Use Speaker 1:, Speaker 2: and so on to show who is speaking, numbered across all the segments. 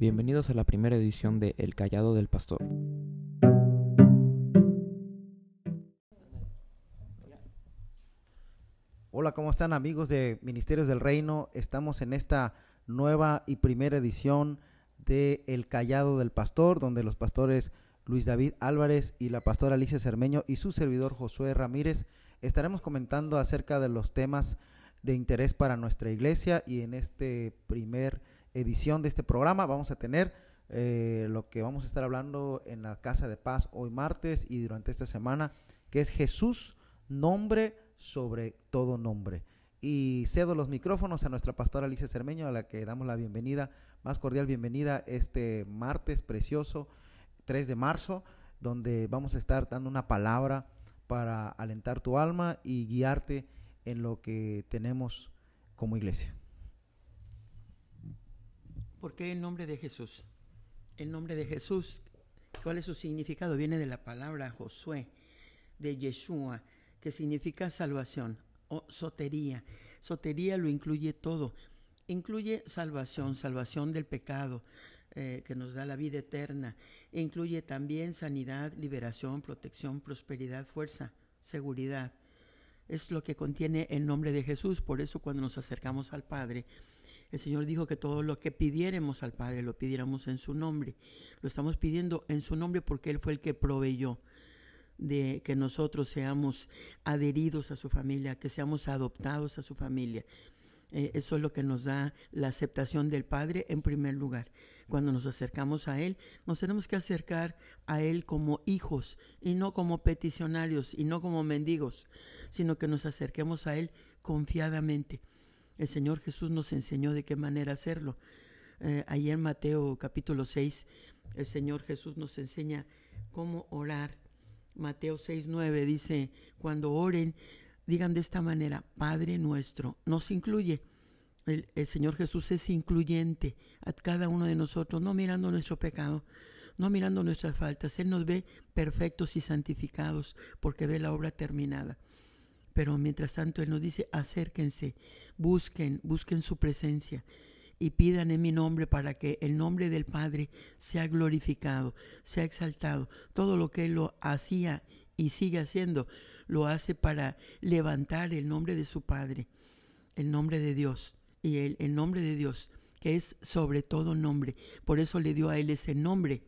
Speaker 1: Bienvenidos a la primera edición de El Callado del Pastor.
Speaker 2: Hola, ¿cómo están amigos de Ministerios del Reino? Estamos en esta nueva y primera edición de El Callado del Pastor, donde los pastores Luis David Álvarez y la pastora Alicia Cermeño y su servidor Josué Ramírez estaremos comentando acerca de los temas de interés para nuestra iglesia y en este primer edición de este programa vamos a tener eh, lo que vamos a estar hablando en la Casa de Paz hoy martes y durante esta semana, que es Jesús, nombre sobre todo nombre. Y cedo los micrófonos a nuestra pastora Alicia Cermeño, a la que damos la bienvenida, más cordial bienvenida este martes precioso, 3 de marzo, donde vamos a estar dando una palabra para alentar tu alma y guiarte en lo que tenemos como iglesia.
Speaker 3: ¿Por qué el nombre de Jesús? El nombre de Jesús, ¿cuál es su significado? Viene de la palabra Josué, de Yeshua, que significa salvación o sotería. Sotería lo incluye todo. Incluye salvación, salvación del pecado, eh, que nos da la vida eterna. Incluye también sanidad, liberación, protección, prosperidad, fuerza, seguridad. Es lo que contiene el nombre de Jesús. Por eso cuando nos acercamos al Padre, el Señor dijo que todo lo que pidiéramos al Padre lo pidiéramos en su nombre. Lo estamos pidiendo en su nombre porque Él fue el que proveyó de que nosotros seamos adheridos a su familia, que seamos adoptados a su familia. Eh, eso es lo que nos da la aceptación del Padre en primer lugar. Cuando nos acercamos a Él, nos tenemos que acercar a Él como hijos y no como peticionarios y no como mendigos, sino que nos acerquemos a Él confiadamente. El Señor Jesús nos enseñó de qué manera hacerlo. Eh, ahí en Mateo capítulo 6, el Señor Jesús nos enseña cómo orar. Mateo 6, 9 dice, cuando oren, digan de esta manera, Padre nuestro, nos incluye. El, el, Señor Jesús es incluyente a cada uno de nosotros, no mirando nuestro pecado, no mirando nuestras faltas. Él nos ve perfectos y santificados porque ve la obra terminada. Pero mientras tanto Él nos dice, acérquense, busquen, busquen su presencia y pidan en mi nombre para que el nombre del Padre sea glorificado, sea exaltado. Todo lo que Él lo hacía y sigue haciendo, lo hace para levantar el nombre de su Padre, el nombre de Dios y el, el nombre de Dios, que es sobre todo nombre. Por eso le dio a Él ese nombre,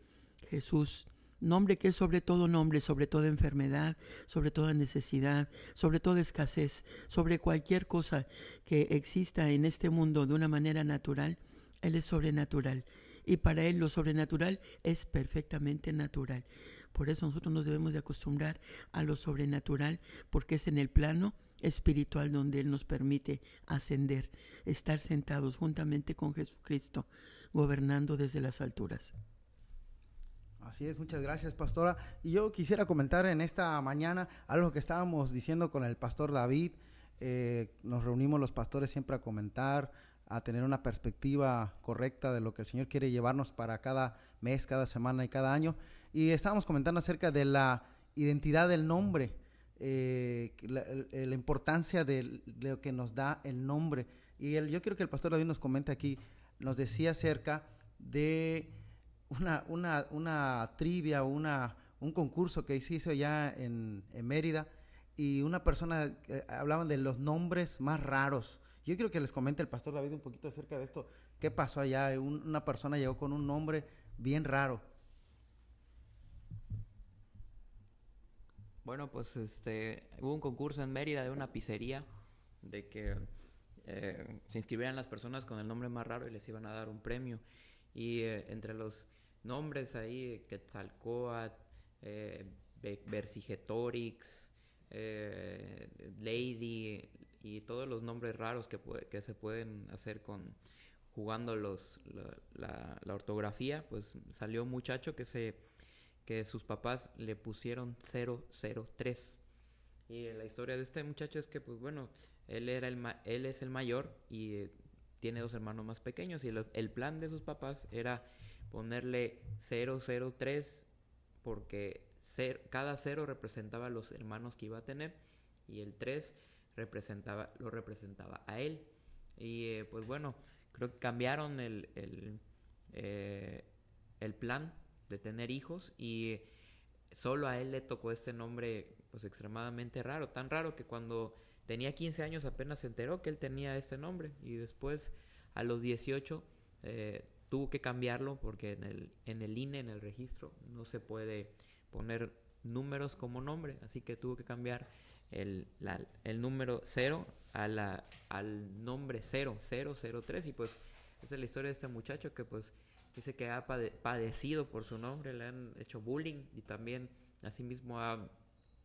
Speaker 3: Jesús nombre que es sobre todo nombre, sobre toda enfermedad, sobre toda necesidad, sobre toda escasez, sobre cualquier cosa que exista en este mundo de una manera natural, Él es sobrenatural. Y para Él lo sobrenatural es perfectamente natural. Por eso nosotros nos debemos de acostumbrar a lo sobrenatural, porque es en el plano espiritual donde Él nos permite ascender, estar sentados juntamente con Jesucristo, gobernando desde las alturas.
Speaker 2: Así es, muchas gracias, pastora. Y yo quisiera comentar en esta mañana algo que estábamos diciendo con el pastor David. Eh, nos reunimos los pastores siempre a comentar, a tener una perspectiva correcta de lo que el Señor quiere llevarnos para cada mes, cada semana y cada año. Y estábamos comentando acerca de la identidad del nombre, eh, la, importancia de, lo que nos da el nombre. Y yo quiero que el pastor David nos comente aquí, nos decía acerca de una, una, una trivia, una, un concurso que se hizo ya en, en Mérida y una persona, eh, hablaban de los nombres más raros. Yo quiero que les comente el pastor David un poquito acerca de esto. ¿Qué pasó allá? Un, una persona llegó con un nombre bien raro.
Speaker 1: Bueno, pues este hubo un concurso en Mérida de una pizzería de que eh, se inscribieran las personas con el nombre más raro y les iban a dar un premio. Y eh, entre los nombres ahí, Quetzalcoatl, eh, Versigetorix, eh, Lady y todos los nombres raros que, se pueden hacer con jugando los la, ortografía, pues salió un muchacho que se que sus papás le pusieron 003. Y la historia de este muchacho es que pues bueno, él era el él es el mayor y eh, tiene dos hermanos más pequeños y el plan de sus papás era ponerle 003 porque ser, cada cero representaba los hermanos que iba a tener y el 3 representaba, lo representaba a él. Y eh, pues bueno, creo que cambiaron el, el, eh, el plan de tener hijos y solo a él le tocó este nombre pues extremadamente raro, tan raro que cuando tenía 15 años apenas se enteró que él tenía este nombre y después a los 18 eh, tuvo que cambiarlo porque en el, en el INE, en el registro, no se puede poner números como nombre, así que tuvo que cambiar el, el número 0 a la, al nombre 0, 003 y pues esa es la historia de este muchacho que pues dice que ha padecido por su nombre, le han hecho bullying y también asimismo ha,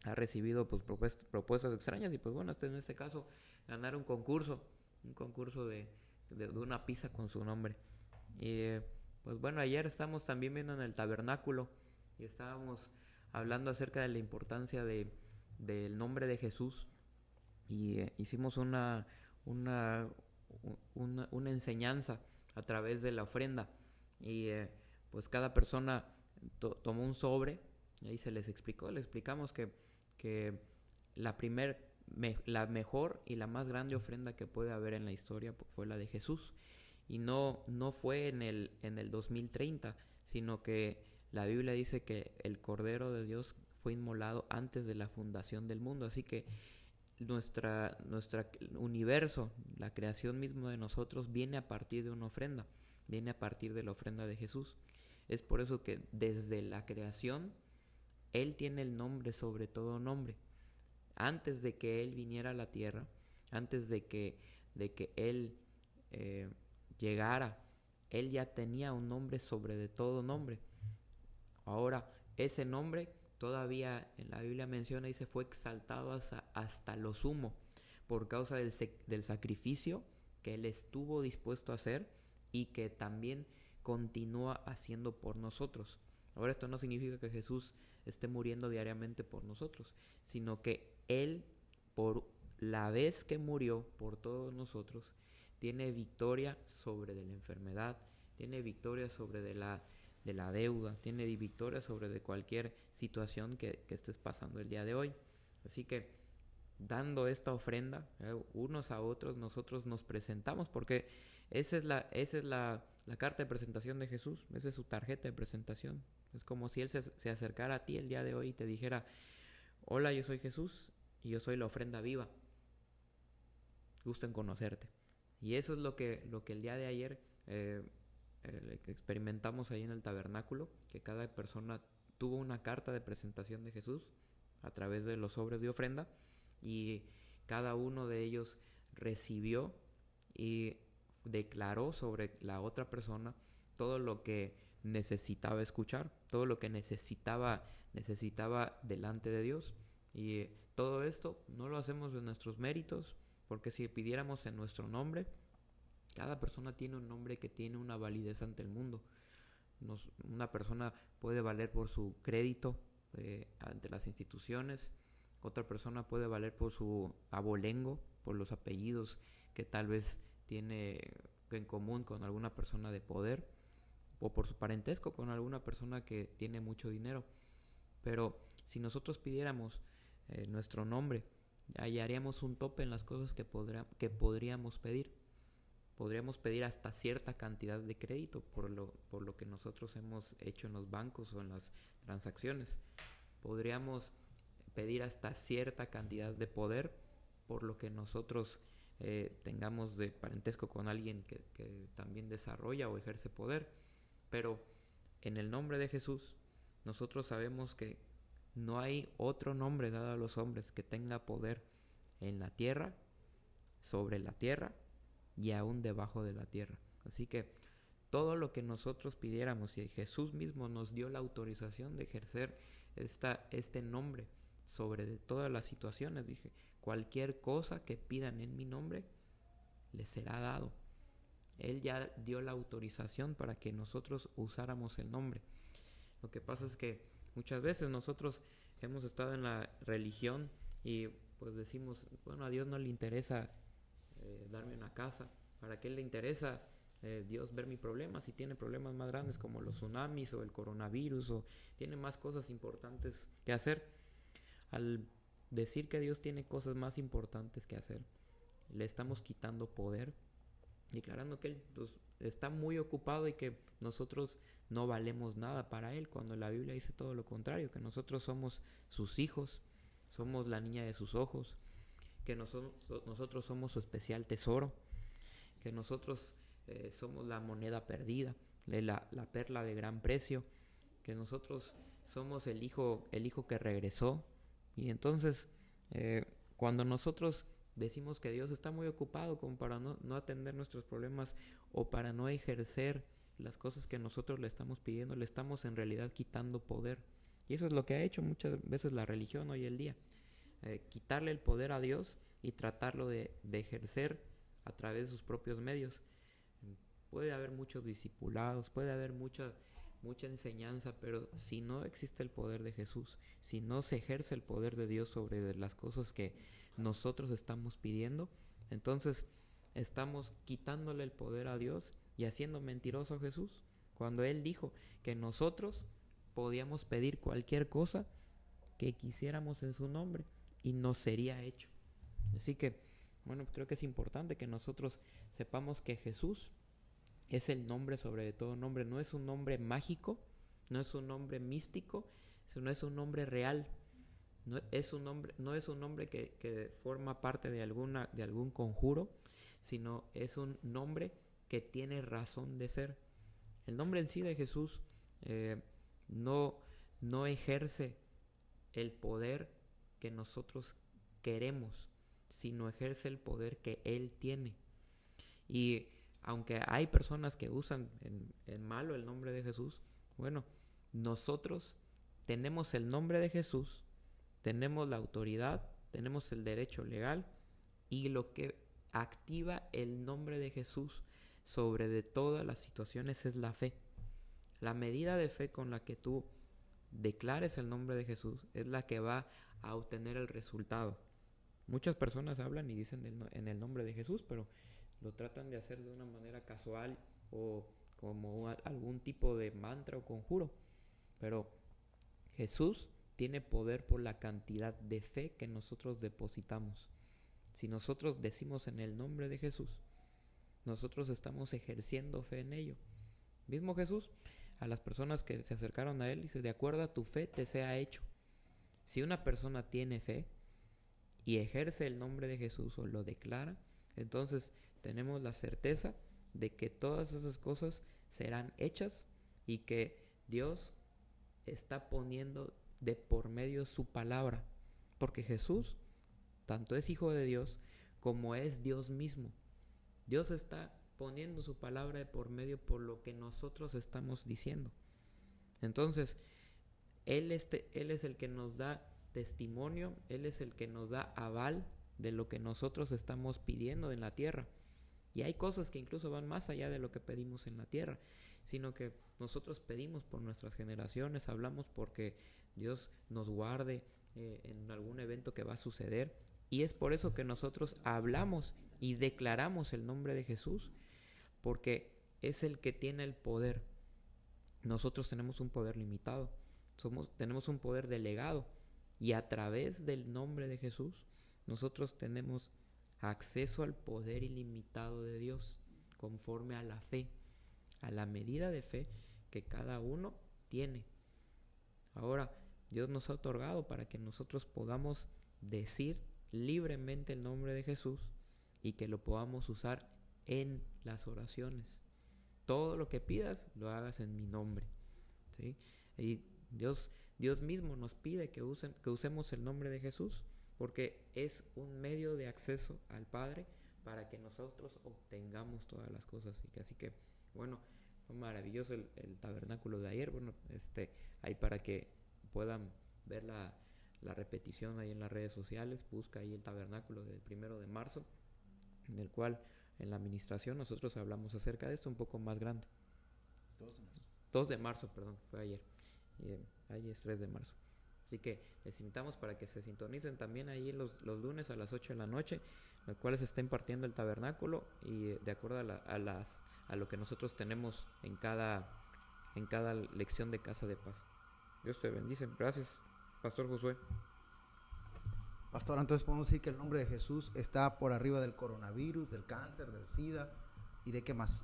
Speaker 1: ha recibido pues propuestas, extrañas y pues bueno, este, en este caso ganar un concurso, un concurso de, de, una pizza con su nombre. Y pues bueno, ayer estamos también viendo en el tabernáculo y estábamos hablando acerca de la importancia de, del nombre de Jesús y eh, hicimos una, una, una, enseñanza a través de la ofrenda y eh, pues cada persona tomó un sobre y se les explicó, les explicamos que, que la primer, la mejor y la más grande ofrenda que puede haber en la historia fue la de Jesús y no, no fue en el, en el 2030, sino que la Biblia dice que el Cordero de Dios fue inmolado antes de la fundación del mundo, así que nuestra, nuestra universo, la creación misma de nosotros, viene a partir de una ofrenda, viene a partir de la ofrenda de Jesús. Es por eso que desde la creación, Él tiene el nombre sobre todo nombre. Antes de que Él viniera a la tierra, antes de que, de que Él eh, llegara, Él ya tenía un nombre sobre de todo nombre. Ahora, ese nombre todavía en la Biblia menciona y se fue exaltado hasta, lo sumo por causa del, del sacrificio que él estuvo dispuesto a hacer y que también continúa haciendo por nosotros. Ahora esto no significa que Jesús esté muriendo diariamente por nosotros, sino que Él, por la vez que murió por todos nosotros, tiene victoria sobre de la enfermedad, tiene victoria sobre de la de la deuda, tiene victoria sobre de cualquier situación que, estés pasando el día de hoy. Así que dando esta ofrenda eh, unos a otros, nosotros nos presentamos porque esa es, la, esa es la, carta de presentación de Jesús, esa es su tarjeta de presentación. Es como si Él se, se acercara a ti el día de hoy y te dijera, hola, yo soy Jesús y yo soy la ofrenda viva. Gusto en conocerte. Y eso es lo que, lo que el día de ayer eh, experimentamos ahí en el tabernáculo, que cada persona tuvo una carta de presentación de Jesús a través de los sobres de ofrenda y cada uno de ellos recibió y declaró sobre la otra persona todo lo que necesitaba escuchar, todo lo que necesitaba necesitaba delante de Dios. Y todo esto no lo hacemos de nuestros méritos, porque si pidiéramos en nuestro nombre, cada persona tiene un nombre que tiene una validez ante el mundo. una persona puede valer por su crédito eh, ante las instituciones, otra persona puede valer por su abolengo, por los apellidos que tal vez tiene en común con alguna persona de poder, o por su parentesco con alguna persona que tiene mucho dinero. Pero si nosotros pidiéramos eh, nuestro nombre, hallaríamos un tope en las cosas que, podríamos pedir podríamos pedir hasta cierta cantidad de crédito por lo, que nosotros hemos hecho en los bancos o en las transacciones. Podríamos pedir hasta cierta cantidad de poder por lo que nosotros eh, tengamos de parentesco con alguien que también desarrolla o ejerce poder. Pero en el nombre de Jesús, nosotros sabemos que no hay otro nombre dado a los hombres que tenga poder en la tierra, sobre la tierra y aún debajo de la tierra. Así que todo lo que nosotros pidiéramos y Jesús mismo nos dio la autorización de ejercer esta, este nombre sobre todas las situaciones. Dije, cualquier cosa que pidan en mi nombre, les será dado. Él ya dio la autorización para que nosotros usáramos el nombre. Lo que pasa es que muchas veces nosotros hemos estado en la religión y pues decimos, bueno, a Dios no le interesa eh, darme una casa. ¿Para qué le interesa eh, Dios ver mi problema? Si tiene problemas más grandes como los tsunamis o el coronavirus o tiene más cosas importantes que hacer. Al decir que Dios tiene cosas más importantes que hacer, le estamos quitando poder declarando que Él pues, está muy ocupado y que nosotros no valemos nada para Él, cuando la Biblia dice todo lo contrario, que nosotros somos sus hijos, somos la niña de sus ojos, que nosotros somos su especial tesoro, que nosotros eh, somos la moneda perdida, la, la, perla de gran precio, que nosotros somos el hijo, el hijo que regresó. Y entonces, eh, cuando nosotros decimos que Dios está muy ocupado como para no, atender nuestros problemas o para no ejercer las cosas que nosotros le estamos pidiendo, le estamos en realidad quitando poder. Y eso es lo que ha hecho muchas veces la religión hoy en día. Eh, quitarle el poder a Dios y tratarlo de, ejercer a través de sus propios medios. Puede haber muchos discipulados, puede haber mucha, mucha enseñanza, pero si no existe el poder de Jesús, si no se ejerce el poder de Dios sobre las cosas que nosotros estamos pidiendo, entonces estamos quitándole el poder a Dios y haciendo mentiroso a Jesús. Cuando Él dijo que nosotros podíamos pedir cualquier cosa que quisiéramos en su nombre y nos sería hecho. Así que, bueno, creo que es importante que nosotros sepamos que Jesús es el nombre sobre todo nombre, no es un nombre mágico, no es un nombre místico, sino es un nombre real. No es un nombre, no es un nombre que, que forma parte de, alguna, de algún conjuro, sino es un nombre que tiene razón de ser. El nombre en sí de Jesús eh, no, no ejerce el poder que nosotros queremos, sino ejerce el poder que Él tiene. Y aunque hay personas que usan en, malo el nombre de Jesús, bueno, nosotros tenemos el nombre de Jesús, tenemos la autoridad, tenemos el derecho legal y lo que activa el nombre de Jesús sobre de todas las situaciones es la fe. La medida de fe con la que tú declares el nombre de Jesús es la que va a obtener el resultado. Muchas personas hablan y dicen en el nombre de Jesús, pero lo tratan de hacer de una manera casual o como algún tipo de mantra o conjuro. Pero Jesús tiene poder por la cantidad de fe que nosotros depositamos. Si nosotros decimos en el nombre de Jesús, nosotros estamos ejerciendo fe en ello. Mismo Jesús, a las personas que se acercaron a Él, dice, de acuerdo a tu fe te sea hecho. Si una persona tiene fe y ejerce el nombre de Jesús o lo declara, entonces tenemos la certeza de que todas esas cosas serán hechas y que Dios está poniendo de por medio su palabra. Porque Jesús tanto es hijo de Dios como es Dios mismo. Dios está poniendo su palabra de por medio por lo que nosotros estamos diciendo. Entonces, él, este, él es el que nos da testimonio, Él es el que nos da aval de lo que nosotros estamos pidiendo en la tierra. Y hay cosas que incluso van más allá de lo que pedimos en la tierra, sino que nosotros pedimos por nuestras generaciones, hablamos porque Dios nos guarde eh, en algún evento que va a suceder. Y es por eso que nosotros hablamos y declaramos el nombre de Jesús, porque es el que tiene el poder. Nosotros tenemos un poder limitado somos, tenemos un poder delegado y a través del nombre de Jesús nosotros tenemos acceso al poder ilimitado de Dios conforme a la fe, a la medida de fe que cada uno tiene. Ahora, Dios nos ha otorgado para que nosotros podamos decir libremente el nombre de Jesús y que lo podamos usar en las oraciones. Todo lo que pidas lo hagas en mi nombre. ¿sí? Y Dios, Dios mismo nos pide que, usen, que usemos el nombre de Jesús porque es un medio de acceso al Padre para que nosotros obtengamos todas las cosas. Y que, así que, bueno, fue maravilloso el, tabernáculo de ayer. Bueno, este, ahí para que puedan ver la, la, repetición ahí en las redes sociales, busca ahí el tabernáculo del primero de marzo, en el cual en la administración nosotros hablamos acerca de esto un poco más grande. 2 de marzo. 2 de marzo, perdón, fue ayer. Y ahí es 3 de marzo. Así que les invitamos para que se sintonicen también ahí los, los lunes a las 8 de la noche, en los cuales se está impartiendo el tabernáculo y de acuerdo a, a, las, a lo que nosotros tenemos en cada, en cada lección de Casa de Paz. Dios te bendice. Gracias, Pastor Josué.
Speaker 2: Pastor, entonces podemos decir que el nombre de Jesús está por arriba del coronavirus, del cáncer, del SIDA, ¿Y de qué más?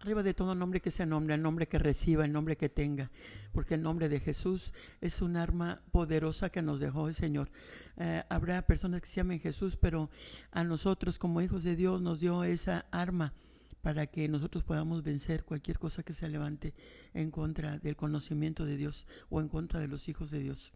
Speaker 3: Arriba de todo nombre que sea nombre, el nombre que reciba, el nombre que tenga, porque el nombre de Jesús es un arma poderosa que nos dejó el Señor. Eh, habrá personas que se llamen Jesús, pero a nosotros como hijos de Dios nos dio esa arma para que nosotros podamos vencer cualquier cosa que se levante en contra del conocimiento de Dios o en contra de los hijos de Dios.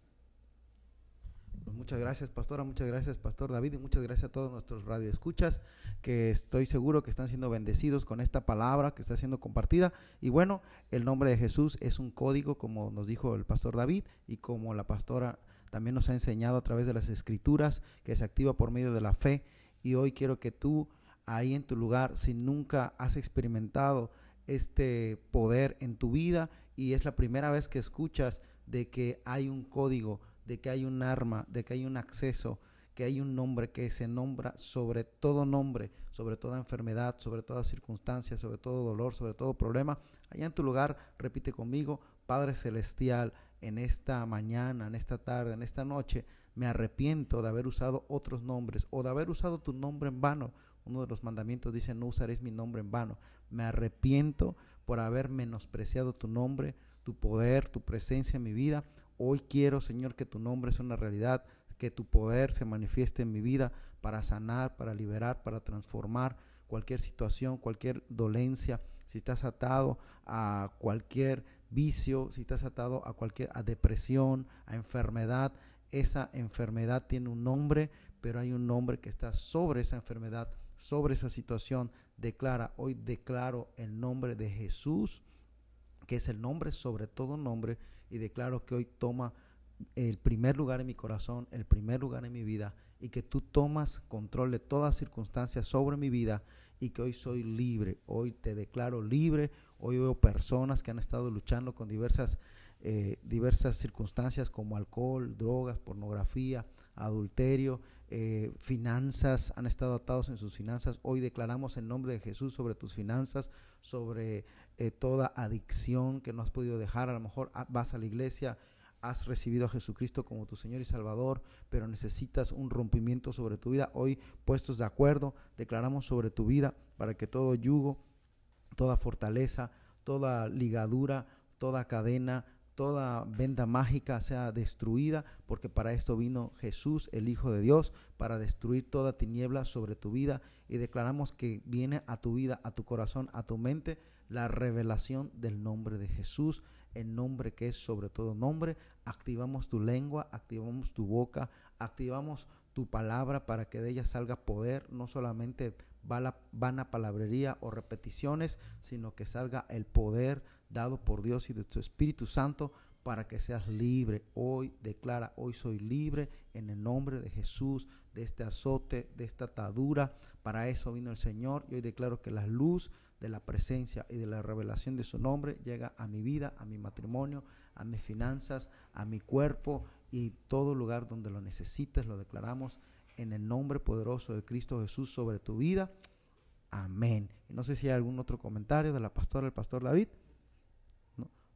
Speaker 2: Pues muchas gracias, pastora, muchas gracias, pastor David, y muchas gracias a todos nuestros radioescuchas, que estoy seguro que están siendo bendecidos con esta palabra que está siendo compartida. Y bueno, el nombre de Jesús es un código, como nos dijo el pastor David, y como la pastora también nos ha enseñado a través de las escrituras, que se activa por medio de la fe. Y hoy quiero que tú ahí en tu lugar si nunca has experimentado este poder en tu vida y es la primera vez que escuchas de que hay un código, de que hay un arma, de que hay un acceso, que hay un nombre que se nombra sobre todo nombre, sobre toda enfermedad, sobre toda circunstancia, sobre todo dolor, sobre todo problema. Allá en tu lugar, repite conmigo, Padre Celestial, en esta mañana, en esta tarde, en esta noche, me arrepiento de haber usado otros nombres o de haber usado tu nombre en vano uno de los mandamientos dice, no usaréis mi nombre en vano. Me arrepiento por haber menospreciado tu nombre, tu poder, tu presencia en mi vida. Hoy quiero, Señor, que tu nombre sea una realidad, que tu poder se manifieste en mi vida para sanar, para liberar, para transformar cualquier situación, cualquier dolencia. Si estás atado a cualquier vicio, si estás atado a cualquier a depresión, a enfermedad, esa enfermedad tiene un nombre, pero hay un nombre que está sobre esa enfermedad, sobre esa situación, declara, hoy declaro el nombre de Jesús, que es el nombre sobre todo nombre, y declaro que hoy toma el primer lugar en mi corazón, el primer lugar en mi vida, y que tú tomas control de todas circunstancias sobre mi vida, y que hoy soy libre, hoy te declaro libre, hoy veo personas que han estado luchando con diversas, eh, diversas circunstancias como alcohol, drogas, pornografía, adulterio, eh, finanzas, han estado atados en sus finanzas. Hoy declaramos el nombre de Jesús sobre tus finanzas, sobre eh, toda adicción que no has podido dejar. A lo mejor ah, vas a la iglesia, has recibido a Jesucristo como tu Señor y Salvador, pero necesitas un rompimiento sobre tu vida. Hoy, puestos de acuerdo, declaramos sobre tu vida para que todo yugo, toda fortaleza, toda ligadura, toda cadena, toda venda mágica sea destruida, porque para esto vino Jesús, el Hijo de Dios, para destruir toda tiniebla sobre tu vida. Y declaramos que viene a tu vida, a tu corazón, a tu mente, la revelación del nombre de Jesús, el nombre que es sobre todo nombre. Activamos tu lengua, activamos tu boca, activamos tu palabra para que de ella salga poder, no solamente vana palabrería o repeticiones, sino que salga el poder dado por Dios y de tu Espíritu Santo para que seas libre. Hoy declara, hoy soy libre en el nombre de Jesús, de este azote, de esta atadura. Para eso vino el Señor y hoy declaro que la luz de la presencia y de la revelación de su nombre llega a mi vida, a mi matrimonio, a mis finanzas, a mi cuerpo y todo lugar donde lo necesites, lo declaramos en el nombre poderoso de Cristo Jesús sobre tu vida. Amén. Y no sé si hay algún otro comentario de la pastora, el pastor David.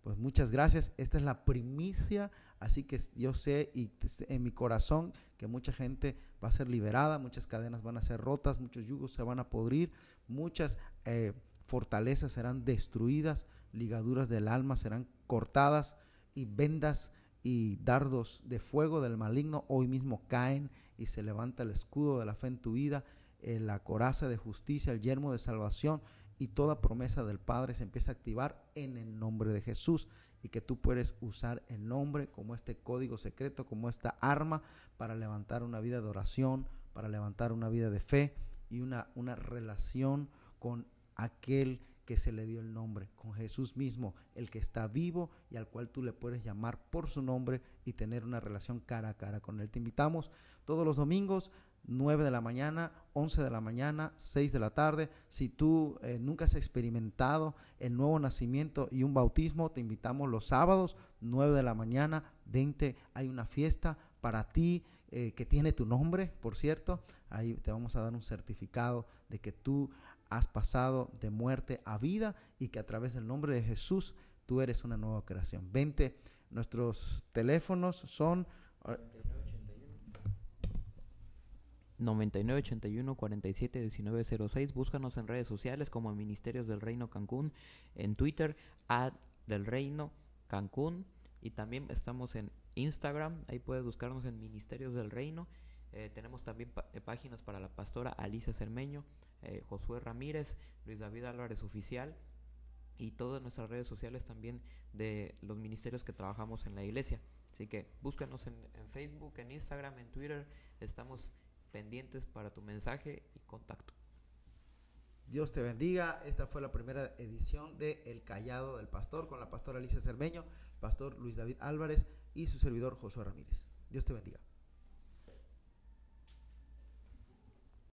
Speaker 2: Pues muchas gracias. Esta es la primicia, así que yo sé y en mi corazón que mucha gente va a ser liberada, muchas cadenas van a ser rotas, muchos yugos se van a podrir, muchas eh, fortalezas serán destruidas, ligaduras del alma serán cortadas y vendas y dardos de fuego del maligno hoy mismo caen y se levanta el escudo de la fe en tu vida, eh, la coraza de justicia, el yermo de salvación y toda promesa del Padre se empieza a activar en el nombre de Jesús y que tú puedes usar el nombre como este código secreto, como esta arma para levantar una vida de oración, para levantar una vida de fe y una, una relación con aquel que se le dio el nombre, con Jesús mismo, el que está vivo y al cual tú le puedes llamar por su nombre y tener una relación cara a cara con él. Te invitamos todos los domingos 9 de la mañana, 11 de la mañana, 6 de la tarde. Si tú eh, nunca has experimentado el nuevo nacimiento y un bautismo, te invitamos los sábados, 9 de la mañana, 20, hay una fiesta para ti eh, que tiene tu nombre, por cierto. Ahí te vamos a dar un certificado de que tú has pasado de muerte a vida y que a través del nombre de Jesús tú eres una nueva creación. 20, nuestros teléfonos son...
Speaker 1: 9981 47 1906. Búscanos en redes sociales como Ministerios del Reino Cancún, en Twitter, ad del Reino Cancún. Y también estamos en Instagram, ahí puedes buscarnos en Ministerios del Reino. Eh, tenemos también eh, páginas para la pastora Alicia Cermeño, eh, Josué Ramírez, Luis David Álvarez Oficial y todas nuestras redes sociales también de los ministerios que trabajamos en la iglesia. Así que búscanos en, en Facebook, en Instagram, en Twitter. Estamos pendientes para tu mensaje y contacto.
Speaker 2: Dios te bendiga. Esta fue la primera edición de El Callado del Pastor con la pastora Alicia Cermeño, pastor Luis David Álvarez y su servidor Josué Ramírez. Dios te bendiga.